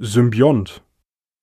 Symbiont.